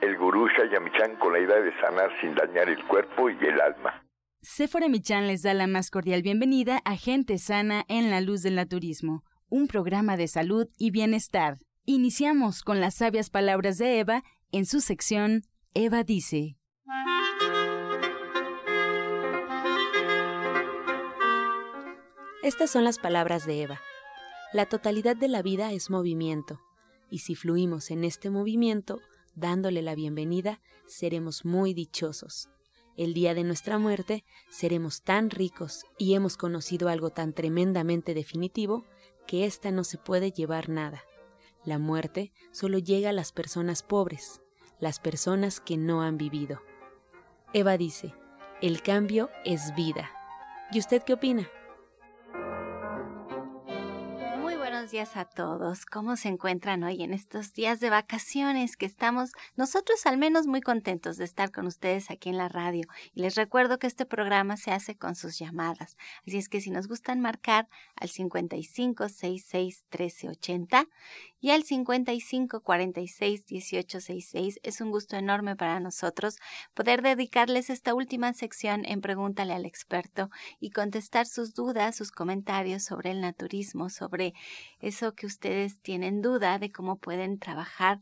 el gurú Shayamichan con la idea de sanar sin dañar el cuerpo y el alma. Sephora Michan les da la más cordial bienvenida a Gente Sana en la Luz del Naturismo, un programa de salud y bienestar. Iniciamos con las sabias palabras de Eva en su sección Eva dice. Estas son las palabras de Eva. La totalidad de la vida es movimiento, y si fluimos en este movimiento, dándole la bienvenida, seremos muy dichosos. El día de nuestra muerte seremos tan ricos y hemos conocido algo tan tremendamente definitivo que ésta no se puede llevar nada. La muerte solo llega a las personas pobres, las personas que no han vivido. Eva dice, el cambio es vida. ¿Y usted qué opina? Días a todos. ¿Cómo se encuentran hoy en estos días de vacaciones que estamos nosotros al menos muy contentos de estar con ustedes aquí en la radio? Y les recuerdo que este programa se hace con sus llamadas. Así es que si nos gustan marcar al 55 66 1380 y al 55 46 1866 es un gusto enorme para nosotros poder dedicarles esta última sección en Pregúntale al experto y contestar sus dudas, sus comentarios sobre el naturismo, sobre eso que ustedes tienen duda de cómo pueden trabajar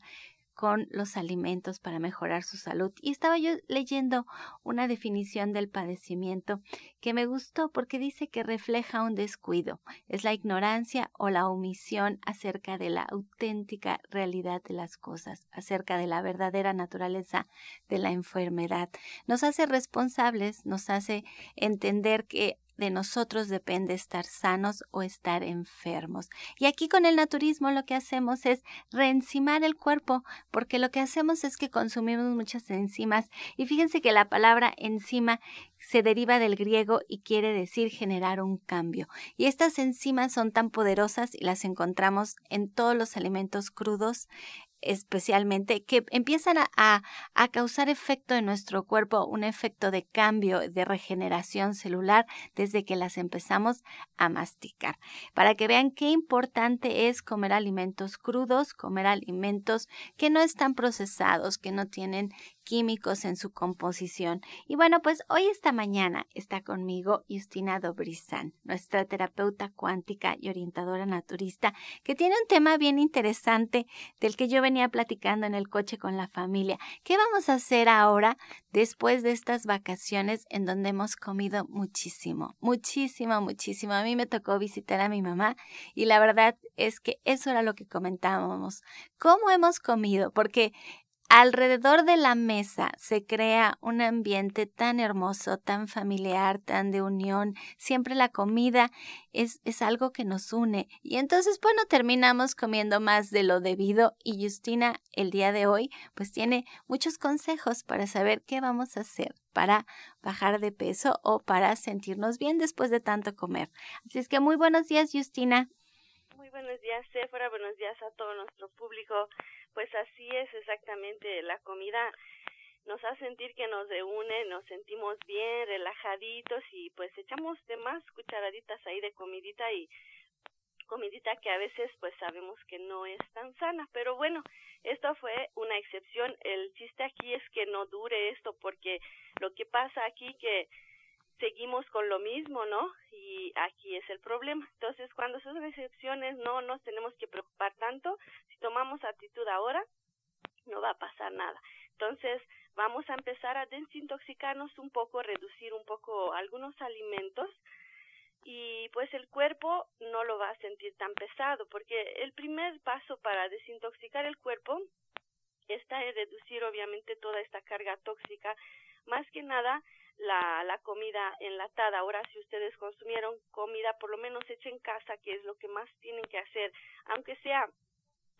con los alimentos para mejorar su salud. Y estaba yo leyendo una definición del padecimiento que me gustó porque dice que refleja un descuido, es la ignorancia o la omisión acerca de la auténtica realidad de las cosas, acerca de la verdadera naturaleza de la enfermedad. Nos hace responsables, nos hace entender que de nosotros depende estar sanos o estar enfermos. Y aquí con el naturismo lo que hacemos es reencimar el cuerpo, porque lo que hacemos es que consumimos muchas enzimas. Y fíjense que la palabra enzima se deriva del griego y quiere decir generar un cambio. Y estas enzimas son tan poderosas y las encontramos en todos los alimentos crudos, especialmente que empiezan a, a, causar efecto en nuestro cuerpo, un efecto de cambio, de regeneración celular desde que las empezamos a masticar. Para que vean qué importante es comer alimentos crudos, comer alimentos que no están procesados, que no tienen químicos en su composición. Y bueno, pues hoy esta mañana está conmigo Justina Dobrizan, nuestra terapeuta cuántica y orientadora naturista, que tiene un tema bien interesante del que yo venía platicando en el coche con la familia. ¿Qué vamos a hacer ahora después de estas vacaciones en donde hemos comido muchísimo, muchísimo, muchísimo? A mí me tocó visitar a mi mamá y la verdad es que eso era lo que comentábamos. ¿Cómo hemos comido? Porque alrededor de la mesa se crea un ambiente tan hermoso, tan familiar, tan de unión. Siempre la comida es, es, algo que nos une. Y entonces, bueno, terminamos comiendo más de lo debido. Y Justina, el día de hoy, pues tiene muchos consejos para saber qué vamos a hacer para bajar de peso o para sentirnos bien después de tanto comer. Así es que muy buenos días, Justina. Muy buenos días, Sephora. Buenos días a todo nuestro público. Pues así es exactamente, la comida nos hace sentir que nos reúne, nos sentimos bien, relajaditos y pues echamos de más cucharaditas ahí de comidita y comidita que a veces pues sabemos que no es tan sana, pero bueno, esto fue una excepción. El chiste aquí es que no dure esto porque lo que pasa aquí que seguimos con lo mismo, ¿no? Y aquí es el problema. Entonces, cuando son excepciones, no nos tenemos que preocupar tanto. Si tomamos actitud ahora, no va a pasar nada. Entonces, vamos a empezar a desintoxicarnos un poco, reducir un poco algunos alimentos y pues el cuerpo no lo va a sentir tan pesado porque el primer paso para desintoxicar el cuerpo está en reducir obviamente toda esta carga tóxica, más que nada la, la comida enlatada. Ahora, si ustedes consumieron comida, por lo menos hecha en casa, que es lo que más tienen que hacer, aunque sea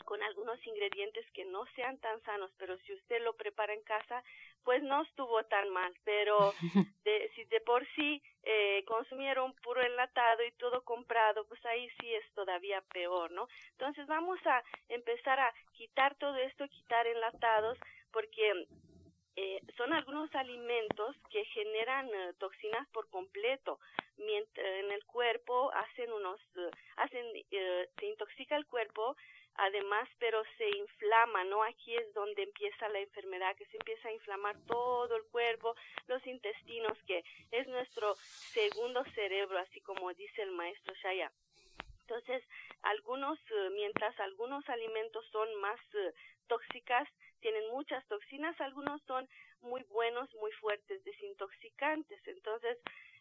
con algunos ingredientes que no sean tan sanos, pero si usted lo prepara en casa, pues no estuvo tan mal, pero de, si de por sí eh, consumieron puro enlatado y todo comprado, pues ahí sí es todavía peor, ¿no? Entonces vamos a empezar a quitar todo esto, quitar enlatados, porque eh, son algunos alimentos que generan eh, toxinas por completo. Mientras en el cuerpo hacen unos eh, hacen se intoxica el cuerpo además pero se inflama no aquí es donde empieza la enfermedad que se empieza a inflamar todo el cuerpo los intestinos que es nuestro segundo cerebro así como dice el maestro Shaya. Entonces algunos mientras algunos alimentos son más tóxicas tienen muchas toxinas, algunos son muy buenos, muy fuertes, desintoxicantes. Entonces,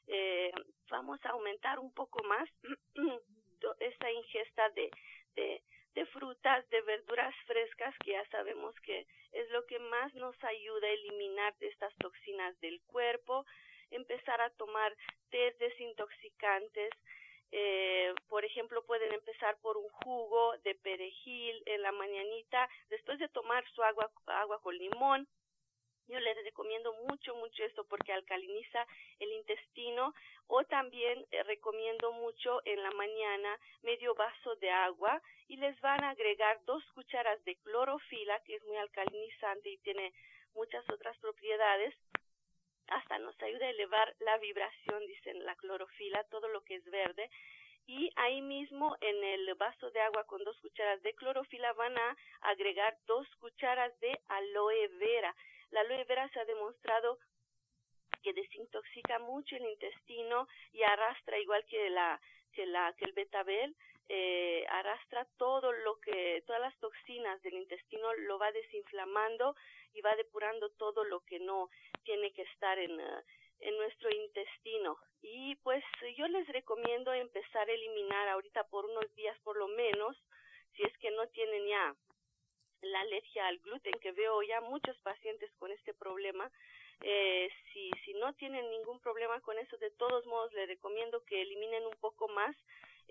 eh, vamos a aumentar un poco más esta ingesta de, de, de frutas, de verduras frescas, que ya sabemos que es lo que más nos ayuda a eliminar estas toxinas del cuerpo, empezar a tomar té desintoxicantes, eh, por ejemplo, pueden empezar por un jugo de perejil en la mañanita, después de tomar su agua, agua con limón. Yo les recomiendo mucho, mucho esto porque alcaliniza el intestino o también eh, recomiendo mucho en la mañana medio vaso de agua y les van a agregar dos cucharas de clorofila que es muy alcalinizante y tiene muchas otras propiedades hasta nos ayuda a elevar la vibración, dicen la clorofila, todo lo que es verde. Y ahí mismo en el vaso de agua con dos cucharas de clorofila van a agregar dos cucharas de aloe vera. La aloe vera se ha demostrado que desintoxica mucho el intestino y arrastra igual que la que la que el betabel eh, arrastra todo lo que todas las toxinas del intestino lo va desinflamando y va depurando todo lo que no tiene que estar en, uh, en nuestro intestino. Y pues yo les recomiendo empezar a eliminar ahorita por unos días por lo menos, si es que no tienen ya la alergia al gluten, que veo ya muchos pacientes con este problema. Eh, si, si no tienen ningún problema con eso, de todos modos les recomiendo que eliminen un poco más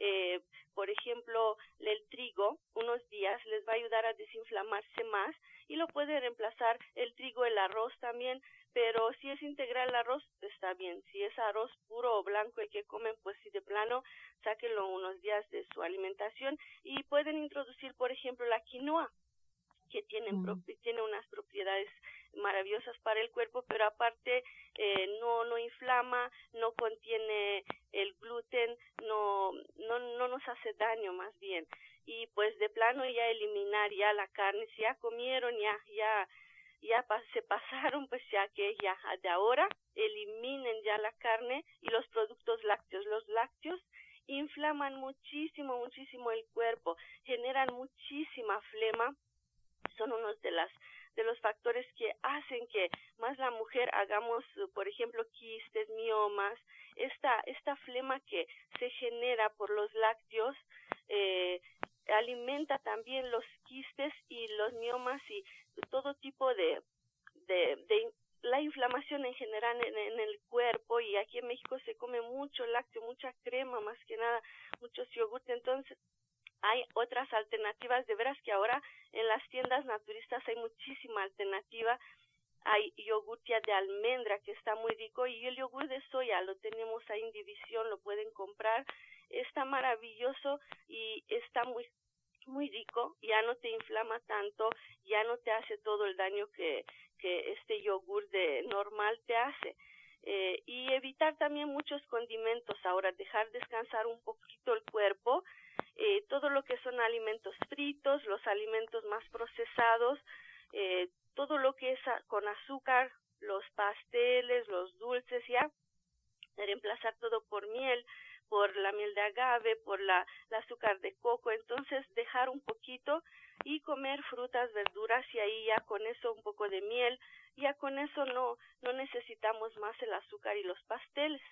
eh, por ejemplo, el trigo, unos días les va a ayudar a desinflamarse más y lo puede reemplazar el trigo, el arroz también, pero si es integral el arroz, está bien. Si es arroz puro o blanco el que comen, pues si de plano, sáquenlo unos días de su alimentación y pueden introducir, por ejemplo, la quinoa que tienen, mm. tiene unas propiedades maravillosas para el cuerpo, pero aparte eh, no no inflama, no contiene el gluten, no no no nos hace daño más bien. Y pues de plano ya eliminar ya la carne, si ya comieron, ya ya ya se pasaron, pues ya que ya de ahora eliminen ya la carne y los productos lácteos. Los lácteos inflaman muchísimo, muchísimo el cuerpo, generan muchísima flema, son unos de las de los factores que hacen que más la mujer hagamos, por ejemplo, quistes, miomas, esta, esta flema que se genera por los lácteos, eh, alimenta también los quistes y los miomas y todo tipo de, de, la inflamación en general en, en, el cuerpo. Y aquí en México se come mucho lácteo, mucha crema más que nada, muchos yogurts, entonces hay otras alternativas, de veras que ahora en las tiendas naturistas hay muchísima alternativa. Hay yogurtia de almendra que está muy rico y el yogur de soya lo tenemos ahí en división, lo pueden comprar. Está maravilloso y está muy muy rico, ya no te inflama tanto, ya no te hace todo el daño que, que este yogur de normal te hace. Eh, y evitar también muchos condimentos ahora, dejar descansar un poquito el cuerpo, eh, todo lo que son alimentos fritos, los alimentos más procesados, eh, todo lo que es con azúcar, los pasteles, los dulces, ya, reemplazar todo por miel, por la miel de agave, por la, el azúcar de coco, entonces dejar un poquito y comer frutas, verduras y ahí ya con eso un poco de miel, ya con eso no, no necesitamos más el azúcar y los pasteles.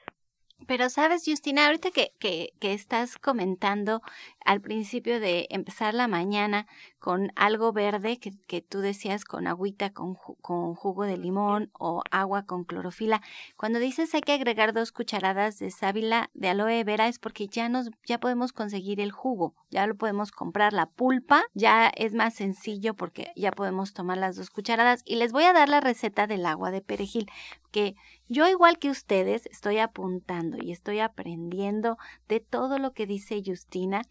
Pero sabes, Justina, ahorita que, que, que, estás comentando al principio de empezar la mañana con algo verde, que, que tú decías con agüita con, con, jugo de limón o agua con clorofila, cuando dices hay que agregar dos cucharadas de sábila de aloe vera es porque ya nos, ya podemos conseguir el jugo, ya lo podemos comprar, la pulpa ya es más sencillo porque ya podemos tomar las dos cucharadas. Y les voy a dar la receta del agua de perejil, que yo igual que ustedes estoy apuntando y estoy aprendiendo de todo lo que dice Justina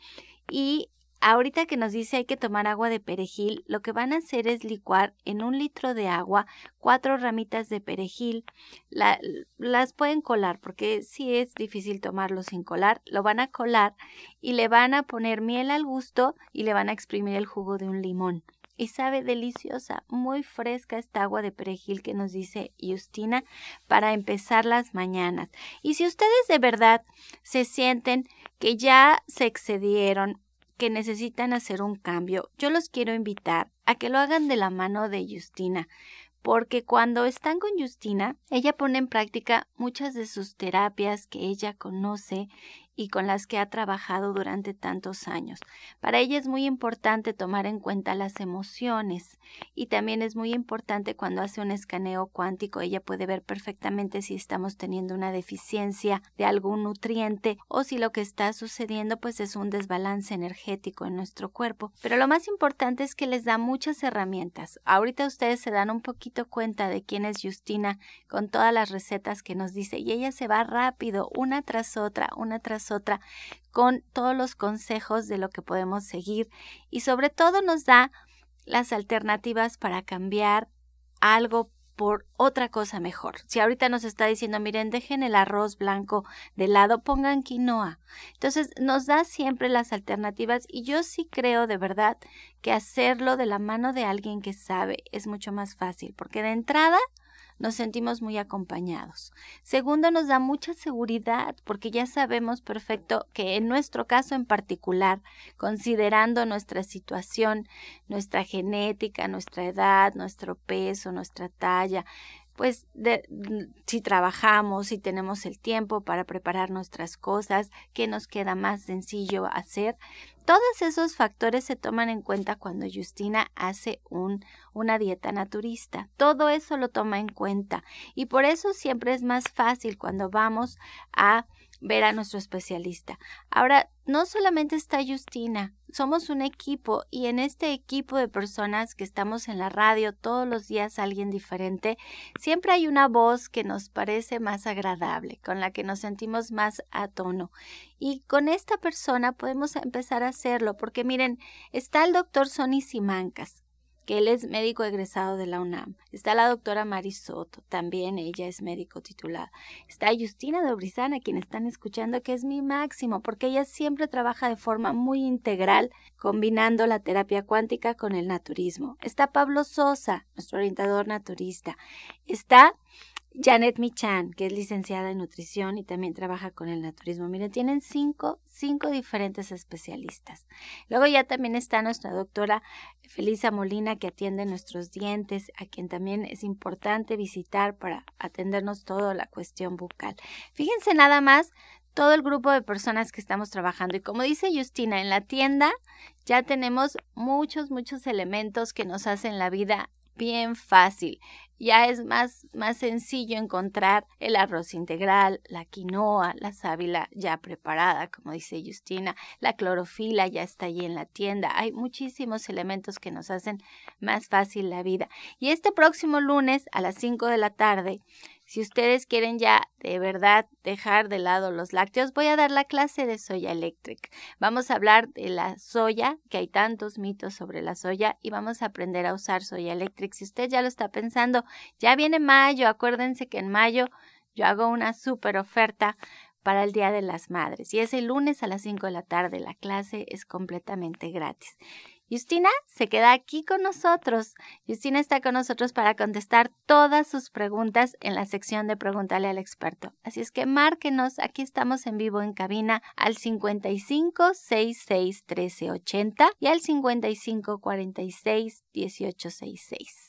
y ahorita que nos dice hay que tomar agua de perejil, lo que van a hacer es licuar en un litro de agua cuatro ramitas de perejil. las pueden colar porque si es difícil tomarlo sin colar. Lo van a colar y le van a poner miel al gusto y le van a exprimir el jugo de un limón y sabe deliciosa, muy fresca esta agua de perejil que nos dice Justina para empezar las mañanas. Y si ustedes de verdad se sienten que ya se excedieron, que necesitan hacer un cambio, yo los quiero invitar a que lo hagan de la mano de Justina, porque cuando están con Justina, ella pone en práctica muchas de sus terapias que ella conoce y con las que ha trabajado durante tantos años. Para ella es muy importante tomar en cuenta las emociones y también es muy importante cuando hace un escaneo cuántico, ella puede ver perfectamente si estamos teniendo una deficiencia de algún nutriente o si lo que está sucediendo pues es un desbalance energético en nuestro cuerpo. Pero lo más importante es que les da muchas herramientas. Ahorita ustedes se dan un poquito cuenta de quién es Justina con todas las recetas que nos dice y ella se va rápido una tras otra, una tras otra, con todos los consejos de lo que podemos seguir y sobre todo nos da las alternativas para cambiar algo por otra cosa mejor. Si ahorita nos está diciendo, miren, dejen el arroz blanco de lado, pongan quinoa. Entonces nos da siempre las alternativas y yo sí creo de verdad que hacerlo de la mano de alguien que sabe es mucho más fácil, porque de entrada nos sentimos muy acompañados. Segundo, nos da mucha seguridad porque ya sabemos perfecto que en nuestro caso en particular, considerando nuestra situación, nuestra genética, nuestra edad, nuestro peso, nuestra talla, pues de, si trabajamos, si tenemos el tiempo para preparar nuestras cosas, que nos queda más sencillo hacer. Todos esos factores se toman en cuenta cuando Justina hace un, una dieta naturista. Todo eso lo toma en cuenta y por eso siempre es más fácil cuando vamos a ver a nuestro especialista. Ahora, no solamente está Justina, somos un equipo y en este equipo de personas que estamos en la radio todos los días alguien diferente, siempre hay una voz que nos parece más agradable, con la que nos sentimos más a tono. Y con esta persona podemos empezar a hacerlo, porque miren, está el doctor Sonny Simancas, que él es médico egresado de la UNAM. Está la doctora Mari Soto, también ella es médico titulada. Está Justina de Obrizana, quien están escuchando, que es mi máximo, porque ella siempre trabaja de forma muy integral, combinando la terapia cuántica con el naturismo. Está Pablo Sosa, nuestro orientador naturista. Está Janet Michan, que es licenciada en nutrición y también trabaja con el naturismo. Miren, tienen cinco, cinco diferentes especialistas. Luego ya también está nuestra doctora Felisa Molina, que atiende nuestros dientes, a quien también es importante visitar para atendernos toda la cuestión bucal. Fíjense nada más todo el grupo de personas que estamos trabajando. Y como dice Justina, en la tienda ya tenemos muchos, muchos elementos que nos hacen la vida bien fácil. Ya es más, más sencillo encontrar el arroz integral, la quinoa, la sábila ya preparada, como dice Justina, la clorofila ya está allí en la tienda. Hay muchísimos elementos que nos hacen más fácil la vida. Y este próximo lunes a las 5 de la tarde si ustedes quieren ya de verdad dejar de lado los lácteos, voy a dar la clase de soya electric. Vamos a hablar de la soya, que hay tantos mitos sobre la soya, y vamos a aprender a usar soya electric. Si usted ya lo está pensando, ya viene mayo, acuérdense que en mayo yo hago una super oferta para el Día de las Madres y es el lunes a las 5 de la tarde. La clase es completamente gratis. Justina se queda aquí con nosotros. Justina está con nosotros para contestar todas sus preguntas en la sección de Pregúntale al experto. Así es que márquenos, aquí estamos en vivo en cabina al 55 66 13 80 y al 55 46 18 66.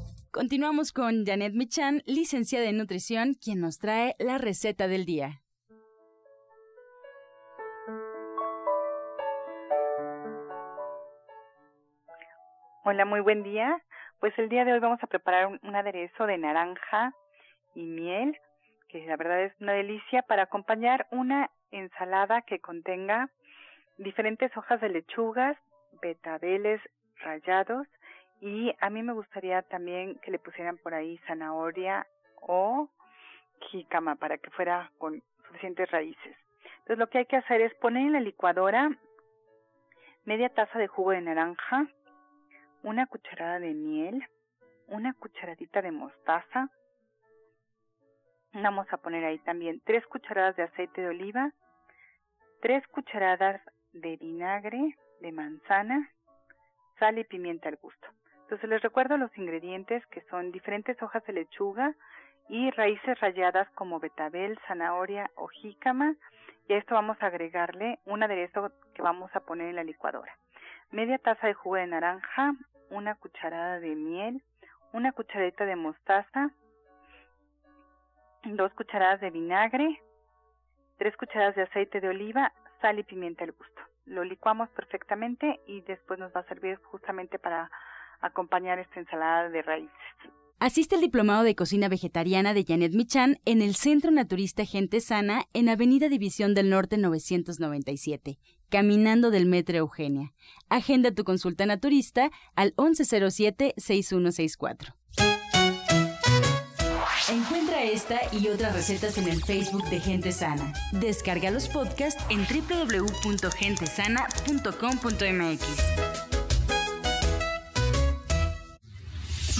Continuamos con Janet Michan, licenciada en nutrición, quien nos trae la receta del día. Hola, muy buen día. Pues el día de hoy vamos a preparar un, aderezo de naranja y miel, que la verdad es una delicia, para acompañar una ensalada que contenga diferentes hojas de lechugas, betabeles rallados, y a mí me gustaría también que le pusieran por ahí zanahoria o jícama para que fuera con suficientes raíces. Entonces lo que hay que hacer es poner en la licuadora media taza de jugo de naranja, una cucharada de miel, una cucharadita de mostaza. Vamos a poner ahí también tres cucharadas de aceite de oliva, tres cucharadas de vinagre de manzana, sal y pimienta al gusto. Entonces les recuerdo los ingredientes que son diferentes hojas de lechuga y raíces ralladas como betabel, zanahoria o jícama. Y a esto vamos a agregarle un aderezo que vamos a poner en la licuadora. Media taza de jugo de naranja, una cucharada de miel, una cucharadita de mostaza, dos cucharadas de vinagre, tres cucharadas de aceite de oliva, sal y pimienta al gusto. Lo licuamos perfectamente y después nos va a servir justamente para acompañar esta ensalada de raíces. Asiste al Diplomado de Cocina Vegetariana de Janet Michan en el Centro Naturista Gente Sana en Avenida División del Norte 997, caminando del Metro Eugenia. Agenda tu consulta naturista al 1107-6164. Encuentra esta y otras recetas en el Facebook de Gente Sana. Descarga los podcasts en www.gentesana.com.mx.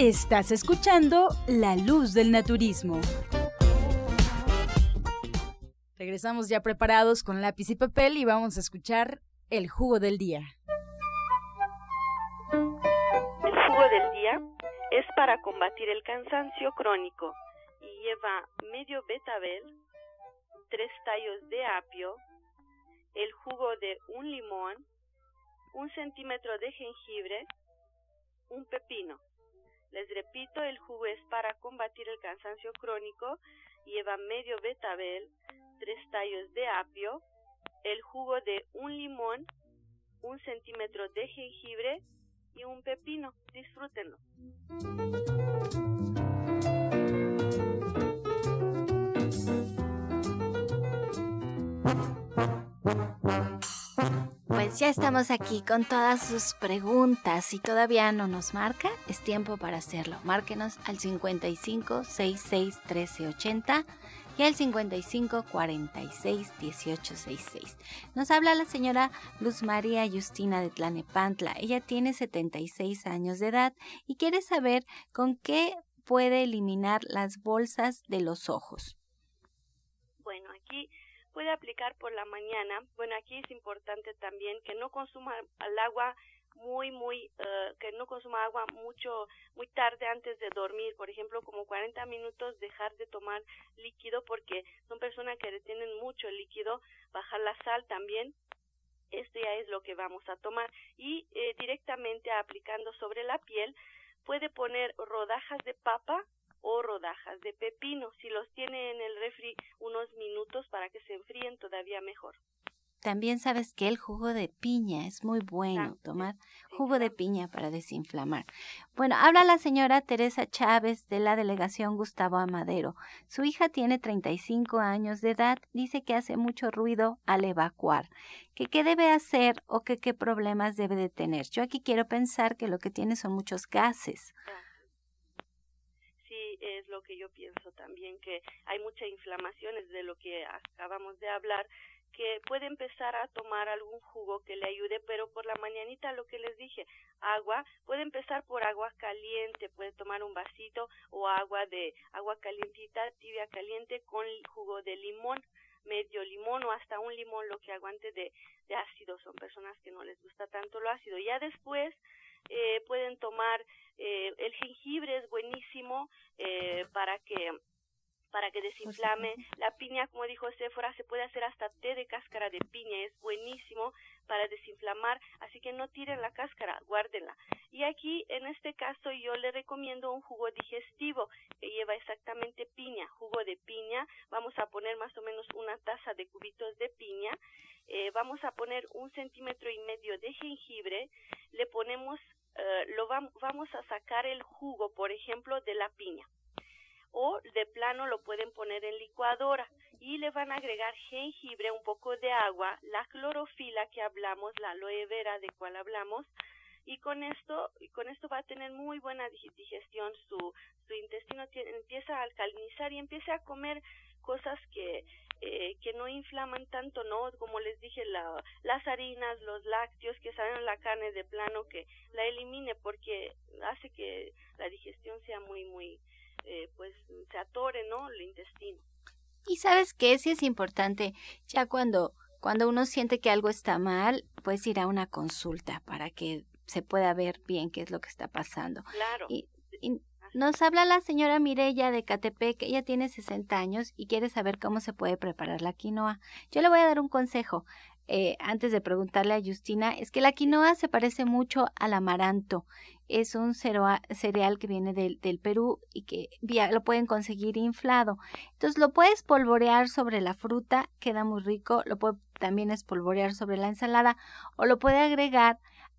Estás escuchando La Luz del Naturismo. Regresamos ya preparados con lápiz y papel y vamos a escuchar el jugo del día. El jugo del día es para combatir el cansancio crónico y lleva medio betabel, tres tallos de apio, el jugo de un limón, un centímetro de jengibre, un pepino. Les repito, el jugo es para combatir el cansancio crónico, lleva medio betabel, tres tallos de apio, el jugo de un limón, un centímetro de jengibre y un pepino. Disfrútenlo. Ya estamos aquí con todas sus preguntas. Si todavía no nos marca, es tiempo para hacerlo. Márquenos al 55 66 13 80 y al 55 46 18 66. Nos habla la señora Luz María Justina de Tlanepantla. Ella tiene 76 años de edad y quiere saber con qué puede eliminar las bolsas de los ojos. Bueno, aquí puede aplicar por la mañana. Bueno, aquí es importante también que no consuma el agua muy, muy, uh, que no consuma agua mucho, muy tarde antes de dormir, por ejemplo, como 40 minutos dejar de tomar líquido porque son personas que retienen mucho líquido, bajar la sal también. Esto ya es lo que vamos a tomar y eh, directamente aplicando sobre la piel puede poner rodajas de papa o rodajas de pepino. Si los tiene en el refri unos minutos para que se enfríen todavía mejor. también sabes que el jugo de piña es muy bueno tomar jugo de piña para desinflamar. Bueno, habla la señora Teresa Chávez de la delegación Gustavo Amadero. Su hija tiene 35 años de edad, dice que hace mucho ruido al evacuar. Que qué debe hacer o que qué problemas debe de tener. Yo aquí quiero pensar que lo que tiene son muchos gases. Es lo que yo pienso también, que hay mucha inflamación, es de lo que acabamos de hablar que puede empezar a tomar algún jugo que le ayude, pero por la mañanita lo que les dije, agua, puede empezar por agua caliente, puede tomar un vasito o agua de agua calientita, tibia caliente con jugo de limón, medio limón o hasta un limón lo que aguante de, de ácido, son personas que no les gusta tanto lo ácido. Ya después eh, pueden tomar eh, el jengibre es buenísimo eh, para que para que desinflame. La piña, como dijo Sephora, se puede hacer hasta té de cáscara de piña, es buenísimo para desinflamar, así que no tiren la cáscara, guárdenla. Y aquí, en este caso, yo le recomiendo un jugo digestivo que lleva exactamente piña, jugo de piña. Vamos a poner más o menos una taza de cubitos de piña. Eh, vamos a poner un centímetro y medio de jengibre. Le ponemos, eh, lo vamos a sacar el jugo, por ejemplo, de la piña. O de plano lo pueden poner en licuadora y le van a agregar jengibre, un poco de agua, la clorofila que hablamos, la aloe vera de cual hablamos y con esto con esto va a tener muy buena digestión su su intestino empieza a alcalinizar y empieza a comer cosas que eh, que no inflaman tanto, ¿no? Como les dije, la, las harinas, los lácteos que salen la carne de plano, que la elimine porque hace que la digestión sea muy, muy, eh, pues se atore, ¿no? El intestino. Y sabes que sí es importante, ya cuando, cuando uno siente que algo está mal, pues ir a una consulta para que se pueda ver bien qué es lo que está pasando. Claro. Y, nos habla la señora Mirella de Catepec, ella tiene 60 años y quiere saber cómo se puede preparar la quinoa. Yo le voy a dar un consejo. Eh, antes de preguntarle a Justina, es que la quinoa se parece mucho al amaranto. Es un cereal que viene del, del Perú y que lo pueden conseguir inflado. Entonces lo puedes polvorear sobre la fruta, queda muy rico. Lo puede también espolvorear sobre la ensalada o lo puede agregar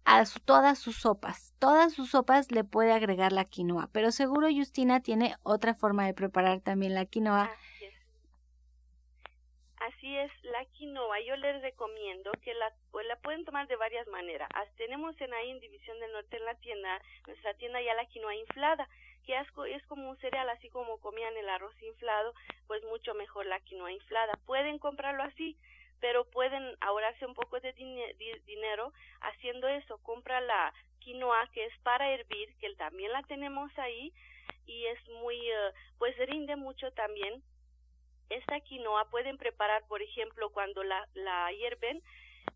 a todas sus sopas. Todas sus sopas le puede agregar la quinoa, pero seguro Justina tiene otra forma de preparar también la quinoa Así es, la quinoa yo les recomiendo que la, pues la pueden tomar de varias maneras. tenemos en ahí en División del Norte en la tienda, nuestra tienda ya la quinoa inflada, que es, es como un cereal, así como comían el arroz inflado, pues mucho mejor la quinoa inflada. Pueden comprarlo así, pero pueden ahorrarse un poco de dinero haciendo eso. Compra la quinoa que es para hervir, que también la tenemos ahí y es muy, eh, pues rinde mucho también esta quinoa pueden preparar, por ejemplo, cuando la, la hierven,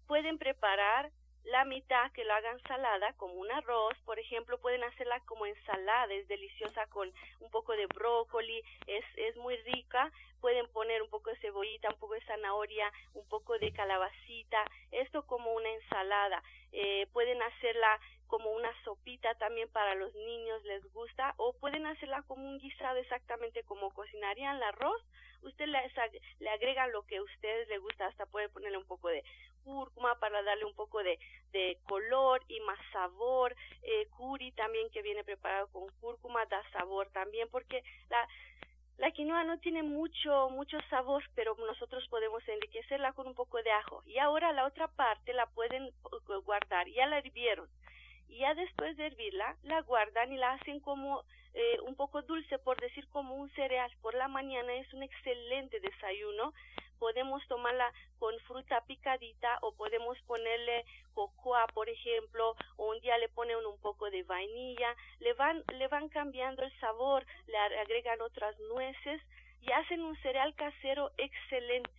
pueden preparar la mitad que lo hagan salada como un arroz, por ejemplo, pueden hacerla como ensalada, es deliciosa con un poco de brócoli, es, es muy rica, pueden poner un poco de cebollita, un poco de zanahoria, un poco de calabacita, esto como una ensalada, eh, pueden hacerla como una sopita también para los niños les gusta o pueden hacerla como un guisado exactamente como cocinarían el arroz. Usted le, le agrega lo que a ustedes les gusta, hasta puede ponerle un poco de darle un poco de, de color y más sabor, eh, curi también que viene preparado con cúrcuma da sabor también porque la la quinoa no tiene mucho, mucho sabor, pero nosotros podemos enriquecerla con un poco de ajo. Y ahora la otra parte la pueden guardar. Ya la hirvieron y ya después de hervirla la guardan y la hacen como eh, un poco dulce por decir como un cereal por la mañana es un excelente desayuno podemos tomarla con fruta picadita o podemos ponerle cocoa por ejemplo o un día le ponen un poco de vainilla le van le van cambiando el sabor le agregan otras nueces y hacen un cereal casero excelente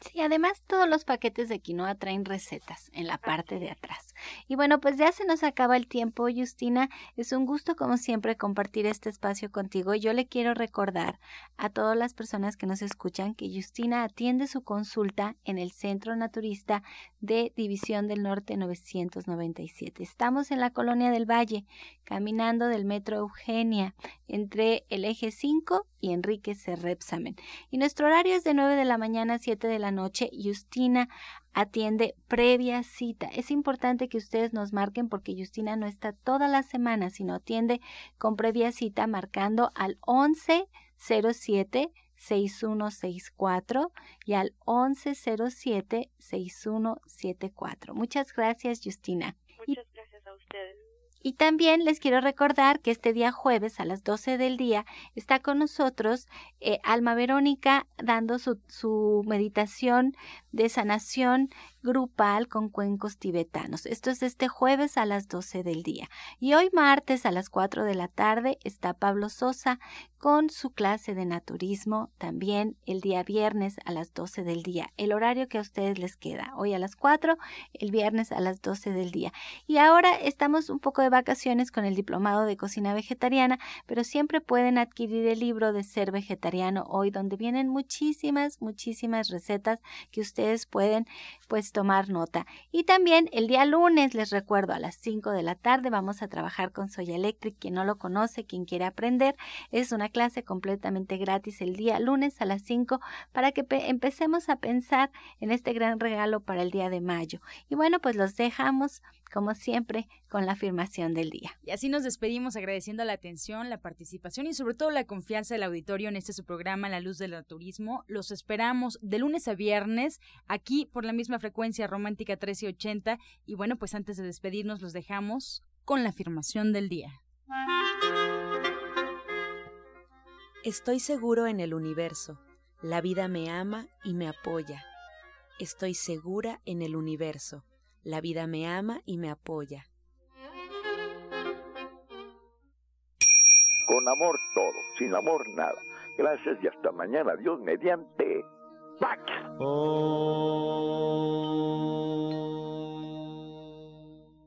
Sí, además todos los paquetes de quinoa traen recetas en la parte de atrás. Y bueno, pues ya se nos acaba el tiempo, Justina. Es un gusto, como siempre, compartir este espacio contigo. Yo le quiero recordar a todas las personas que nos escuchan que Justina atiende su consulta en el Centro Naturista de División del Norte 997. Estamos en la Colonia del Valle, caminando del Metro Eugenia, entre el eje 5 y Enrique Cerrepsamen. Y nuestro horario es de 9 de la mañana a 7 de la noche. Justina atiende previa cita. Es importante que ustedes nos marquen porque Justina no está toda la semana, sino atiende con previa cita marcando al 1107 6164 y al 1107 6174. Muchas gracias, Justina. Muchas gracias a ustedes. Y también les quiero recordar que este día jueves a las 12 del día está con nosotros eh, Alma Verónica dando su, su meditación de sanación grupal con cuencos tibetanos. Esto es este jueves a las 12 del día. Y hoy martes a las 4 de la tarde está Pablo Sosa con su clase de naturismo también el día viernes a las 12 del día. El horario que a ustedes les queda. Hoy a las 4, el viernes a las 12 del día. Y ahora estamos un poco de vacaciones con el diplomado de cocina vegetariana, pero siempre pueden adquirir el libro de ser vegetariano hoy donde vienen muchísimas, muchísimas recetas que ustedes pueden pues tomar nota. Y también el día lunes, les recuerdo, a las 5 de la tarde vamos a trabajar con Soya Electric. Quien no lo conoce, quien quiere aprender, es una clase completamente gratis el día lunes a las 5 para que empecemos a pensar en este gran regalo para el día de mayo. Y bueno, pues los dejamos, como siempre, con la afirmación del día. Y así nos despedimos agradeciendo la atención, la participación y sobre todo la confianza del auditorio en este su programa La Luz del Turismo. Los esperamos de lunes a viernes aquí por la misma frecuencia romántica 1380 y bueno, pues antes de despedirnos los dejamos con la afirmación del día. Estoy seguro en el universo. La vida me ama y me apoya. Estoy segura en el universo. La vida me ama y me apoya. Con amor todo, sin amor nada. Gracias y hasta mañana. Dios mediante. back. Oh.